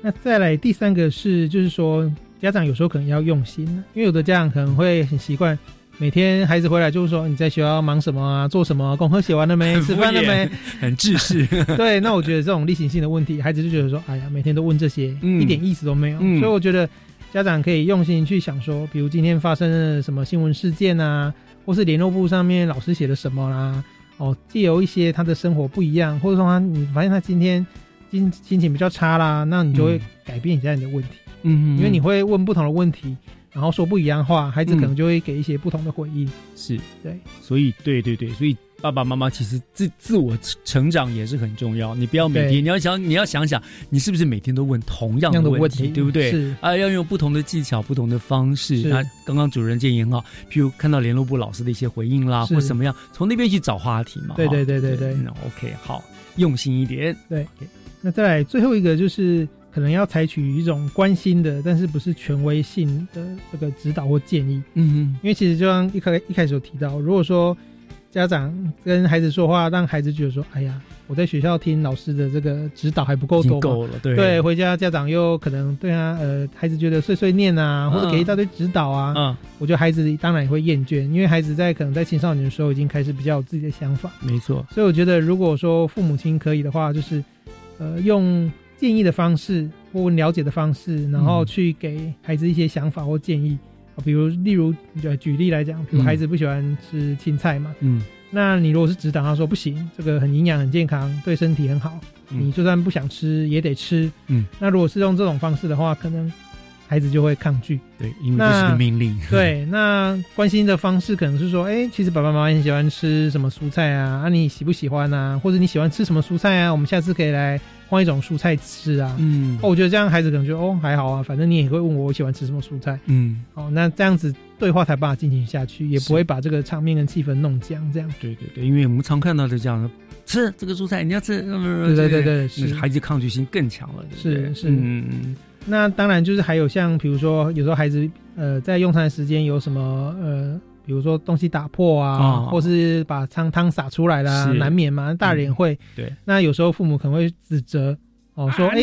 那再来第三个是，就是说家长有时候可能要用心，因为有的家长可能会很习惯，每天孩子回来就是说你在学校忙什么啊，做什么，功课写完了没，吃饭了没，
很自式。
对，那我觉得这种例行性的问题，孩子就觉得说，哎呀，每天都问这些，一点意思都没有。所以我觉得家长可以用心去想说，比如今天发生了什么新闻事件啊，或是联络部上面老师写的什么啦，哦，借由一些他的生活不一样，或者说他你发现他今天。心心情比较差啦，那你就会改变一下你的问题，嗯，因为你会问不同的问题，然后说不一样话，孩子可能就会给一些不同的回应。
是，
对，
所以对对对，所以爸爸妈妈其实自自我成长也是很重要。你不要每天，你要想你要想想，你是不是每天都问同样的问题，对不对？
是
啊，要用不同的技巧、不同的方式。那刚刚主任建议很好，譬如看到联络部老师的一些回应啦，或怎么样，从那边去找话题嘛。
对对对对对。
那 OK，好，用心一点。
对。那再来最后一个就是可能要采取一种关心的，但是不是权威性的这个指导或建议。嗯嗯，因为其实就像一开一开始有提到，如果说家长跟孩子说话，让孩子觉得说，哎呀，我在学校听老师的这个指导还不够多，
够了，对。
对，回家家长又可能对啊，呃，孩子觉得碎碎念啊，或者给一大堆指导啊，嗯，我觉得孩子当然也会厌倦，因为孩子在可能在青少年的时候已经开始比较有自己的想法，
没错，
所以我觉得如果说父母亲可以的话，就是呃用建议的方式或了解的方式，然后去给孩子一些想法或建议。比如，例如，举举例来讲，比如孩子不喜欢吃青菜嘛，嗯，那你如果是指导他说不行，这个很营养、很健康，对身体很好，你就算不想吃也得吃，嗯，那如果是用这种方式的话，可能孩子就会抗拒，
对，因为这是个命令，
对，那关心的方式可能是说，哎，其实爸爸妈妈很喜欢吃什么蔬菜啊，啊，你喜不喜欢啊？或者你喜欢吃什么蔬菜啊？我们下次可以来。换一种蔬菜吃啊，嗯，哦，我觉得这样孩子可能觉哦还好啊，反正你也会问我我喜欢吃什么蔬菜，嗯，哦，那这样子对话才办法进行下去，也不会把这个场面跟气氛弄僵，这样。
对对对，因为我们常看到的这样，吃这个蔬菜你要吃，
对对对对，是
孩子抗拒性更强了，
是是，嗯，那当然就是还有像比如说有时候孩子呃在用餐的时间有什么呃。比如说东西打破啊，或是把汤汤洒出来啦，难免嘛。大人也会。
对。
那有时候父母可能会指责哦，说哎，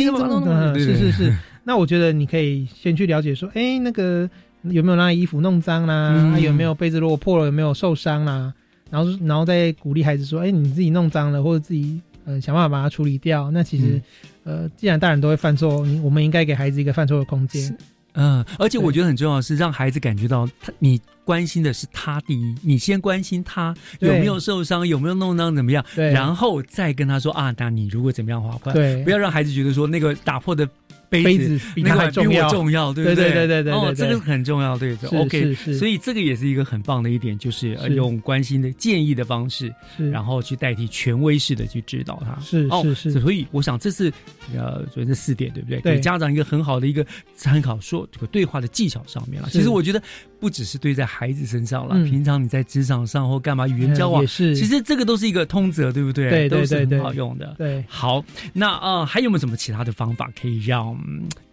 是是是。那我觉得你可以先去了解说，哎，那个有没有拿衣服弄脏啦？有没有被子如果破了有没有受伤啦？然后然后再鼓励孩子说，哎，你自己弄脏了或者自己呃想办法把它处理掉。那其实呃，既然大人都会犯错，我们应该给孩子一个犯错的空间。
嗯，而且我觉得很重要的是让孩子感觉到他，你关心的是他第一，你先关心他有没有受伤，有没有弄脏怎么样，然后再跟他说啊，那你如果怎么样的话，
对，
不要让孩子觉得说那个打破的。
杯子比它还重要，
重要，对不对？
对对对对
哦，这个很重要，对对。OK，所以这个也是一个很棒的一点，就是用关心的建议的方式，然后去代替权威式的去指导他。
是是是。
所以我想这是呃，所以这四点对不对？给家长一个很好的一个参考，说这个对话的技巧上面了。其实我觉得不只是对在孩子身上了，平常你在职场上或干嘛语言交往，
是
其实这个都是一个通则，对不对？
对对对，
很好用的。
对，
好，那呃，还有没有什么其他的方法可以让？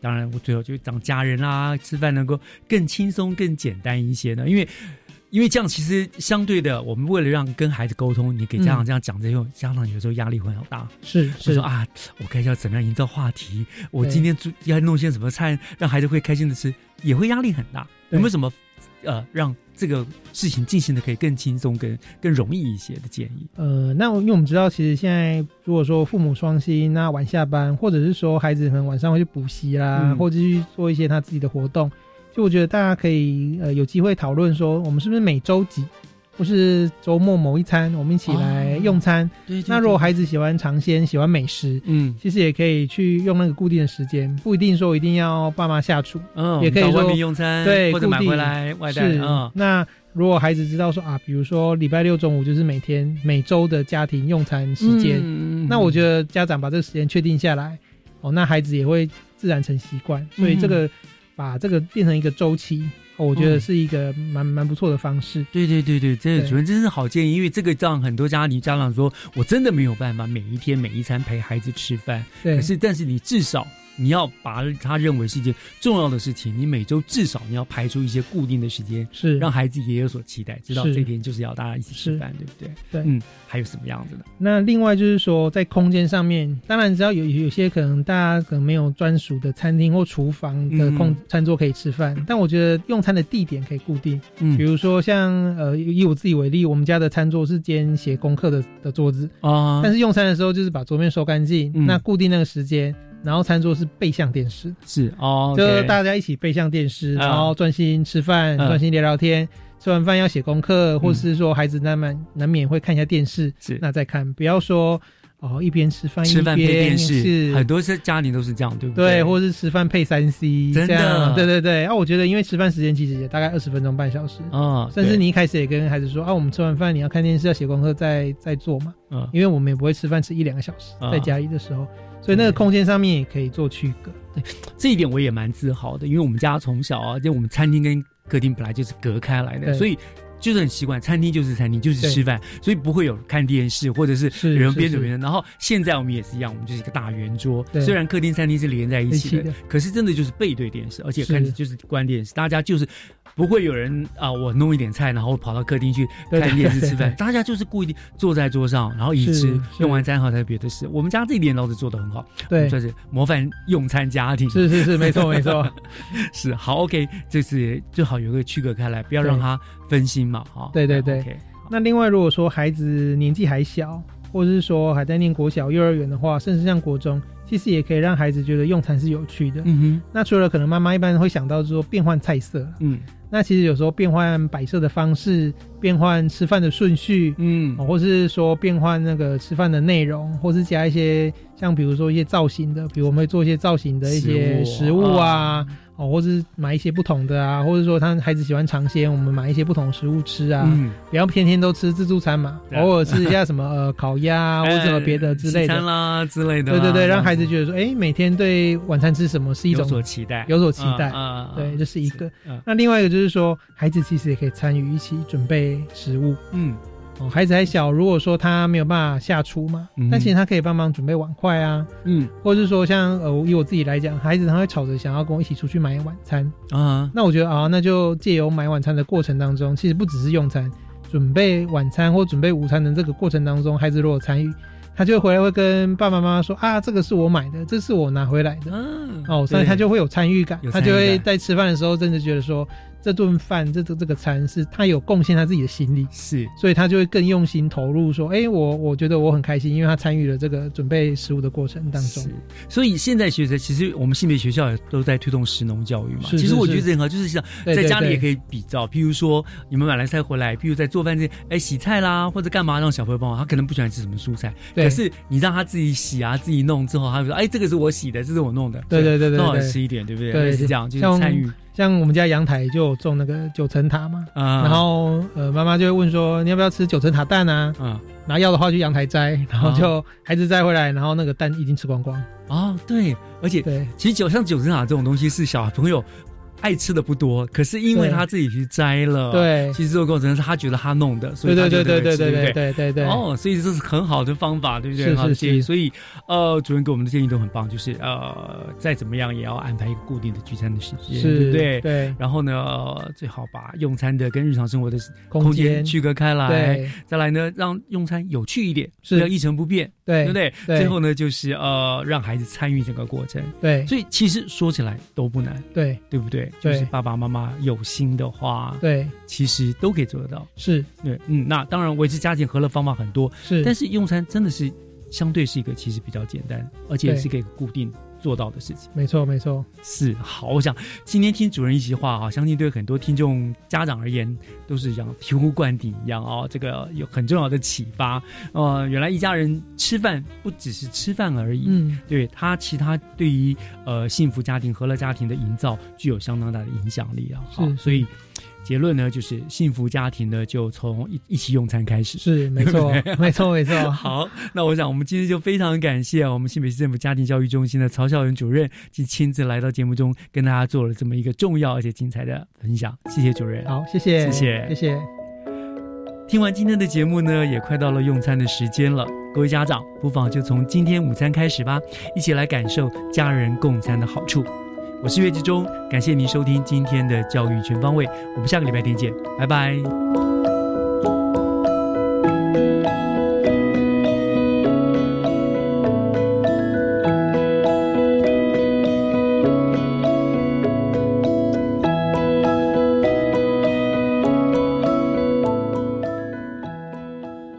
当然，我最后就找家人啦，吃饭能够更轻松、更简单一些呢。因为，因为这样其实相对的，我们为了让跟孩子沟通，你给家长这样讲这些，家长有时候压力会很大。
是，
是说啊，我该要怎么样营造话题？我今天要弄些什么菜，让孩子会开心的吃，也会压力很大。有没有什么呃让？这个事情进行的可以更轻松、更更容易一些的建议。
呃，那因为我们知道，其实现在如果说父母双薪，那晚下班，或者是说孩子可能晚上会去补习啦，或者去做一些他自己的活动，就我觉得大家可以呃有机会讨论说，我们是不是每周几？或是周末某一餐，我们一起来用餐。那如果孩子喜欢尝鲜、喜欢美食，嗯，其实也可以去用那个固定的时间，不一定说一定要爸妈下厨，嗯，也可以说
外面用餐，
对，
或者买回来外带。嗯，
那如果孩子知道说啊，比如说礼拜六中午就是每天每周的家庭用餐时间，那我觉得家长把这个时间确定下来，哦，那孩子也会自然成习惯。所以这个把这个变成一个周期。我觉得是一个蛮蛮不错的方式。
对对对对，这个主任真是好建议，因为这个让很多家庭家长说，我真的没有办法每一天每一餐陪孩子吃饭。
对，
可是但是你至少。你要把他认为是一件重要的事情，你每周至少你要排出一些固定的时间，
是。
让孩子也有所期待，知道这天就是要大家一起吃饭，对不对？
对，
嗯，还有什么样子的？
那另外就是说，在空间上面，当然只要有有些可能大家可能没有专属的餐厅或厨房的空餐桌可以吃饭，但我觉得用餐的地点可以固定，嗯，比如说像呃以我自己为例，我们家的餐桌是兼写功课的的桌子啊，但是用餐的时候就是把桌面收干净，那固定那个时间。然后餐桌是背向电视，
是哦，
就大家一起背向电视，然后专心吃饭，专心聊聊天。吃完饭要写功课，或是说孩子难免难免会看一下电视，
是
那再看，不要说哦一边吃饭
吃饭配电
视，
很多是家庭都是这样，对不
对？对，或是吃饭配三 C，
真
的，对对对。啊，我觉得因为吃饭时间其实也大概二十分钟半小时啊，甚至你一开始也跟孩子说啊，我们吃完饭你要看电视要写功课再再做嘛，嗯，因为我们也不会吃饭吃一两个小时，在家里的时候。所以那个空间上面也可以做区隔，
对这一点我也蛮自豪的，因为我们家从小啊，就我们餐厅跟客厅本来就是隔开来的，所以就是很习惯，餐厅就是餐厅，就是吃饭，所以不会有看电视或者是人边走边。然后现在我们也是一样，我们就是一个大圆桌，虽然客厅餐厅是连在一起的，可是真的就是背对电视，而且看就是关电视，大家就是不会有人啊，我弄一点菜，然后跑到客厅去看电视吃饭。大家就是故意坐在桌上，然后一吃，用完餐后才别的事。我们家这一点倒是做的很好，
对，
算是模范用餐家庭。
是是是，没错没错，
是好 OK，这次最好有个区隔开来，不要让他分心嘛，哈。
对对对。那另外，如果说孩子年纪还小，或者是说还在念国小、幼儿园的话，甚至像国中。其实也可以让孩子觉得用餐是有趣的。嗯哼，那除了可能妈妈一般会想到说变换菜色，嗯，那其实有时候变换摆设的方式，变换吃饭的顺序，嗯，或是说变换那个吃饭的内容，或是加一些像比如说一些造型的，比如我们会做一些造型的一些食物啊。哦，或是买一些不同的啊，或者说他孩子喜欢尝鲜，我们买一些不同的食物吃啊，嗯不要天天都吃自助餐嘛，偶尔吃一下什么呃烤鸭 或者什么别的之类的
啦之类的。
对对对，让孩子觉得说，哎，每天对晚餐吃什么是一种
有所期待，
有所期待。对，这是一个。那另外一个就是说，孩子其实也可以参与一起准备食物。嗯。哦，孩子还小，如果说他没有办法下厨嘛，但其实他可以帮忙准备碗筷啊，嗯，或者是说像呃，以我自己来讲，孩子他会吵着想要跟我一起出去买晚餐啊，那我觉得啊，那就借由买晚餐的过程当中，其实不只是用餐，准备晚餐或准备午餐的这个过程当中，孩子如果参与，他就回来会跟爸爸妈妈说啊，这个是我买的，这是我拿回来的，嗯哦，所以他就会有参与感，他就会在吃饭的时候真的觉得说。这顿饭，这这这个餐是他有贡献他自己的心力，
是，
所以他就会更用心投入。说，哎，我我觉得我很开心，因为他参与了这个准备食物的过程当中。
所以现在学生其实我们性别学校也都在推动食农教育嘛。其实我觉得很好，就是像在家里也可以比照，譬如说你们买来菜回来，譬如在做饭这，哎，洗菜啦或者干嘛，让小朋友帮忙。他可能不喜欢吃什么蔬菜，可是你让他自己洗啊，自己弄之后，他就说，哎，这个是我洗的，这是我弄的，
对对对对，
更好吃一点，对不对？对，是这样，就是参与。
像我们家阳台就有种那个九层塔嘛，啊然后呃妈妈就会问说你要不要吃九层塔蛋啊？嗯，然后要的话去阳台摘，然后就孩子摘回来，然后那个蛋已经吃光光。
哦，对，而且对，其实九像九层塔这种东西是小朋友。爱吃的不多，可是因为他自己去摘了，
对，
其实这个过程是他觉得他弄的，所以他
对对对对对对对对
哦，所以这是很好的方法，对不对？
是是是。
所以呃，主任给我们的建议都很棒，就是呃，再怎么样也要安排一个固定的聚餐的时间，对不对？
对。
然后呢，最好把用餐的跟日常生活的空间区隔开来，
对。
再来呢，让用餐有趣一点，不要一成不变，
对，
对不对？最后呢，就是呃，让孩子参与整个过程，
对。
所以其实说起来都不难，
对，
对不对？就是爸爸妈妈。有心的话，
对，
其实都可以做得到。
是
对，嗯，那当然维持家庭和乐方法很多，
是，
但是用餐真的是相对是一个其实比较简单，而且是可以固定。做到的事情，
没错，没错，
是好。我想今天听主任一席话啊，相信对很多听众家长而言都是一样醍醐灌顶一样啊，这个有很重要的启发。呃，原来一家人吃饭不只是吃饭而已，嗯，对他其他对于呃幸福家庭、和乐家庭的营造具有相当大的影响力啊。
好，
所以。结论呢，就是幸福家庭呢，就从一一起用餐开始。
是，没错，没错，没错。
好，那我想我们今天就非常感谢我们新北市政府家庭教育中心的曹孝元主任，及亲自来到节目中，跟大家做了这么一个重要而且精彩的分享。谢谢主任。
好，谢谢，
谢谢，
谢谢。
听完今天的节目呢，也快到了用餐的时间了。各位家长，不妨就从今天午餐开始吧，一起来感受家人共餐的好处。我是岳志忠，感谢您收听今天的教育全方位，我们下个礼拜天见，拜拜。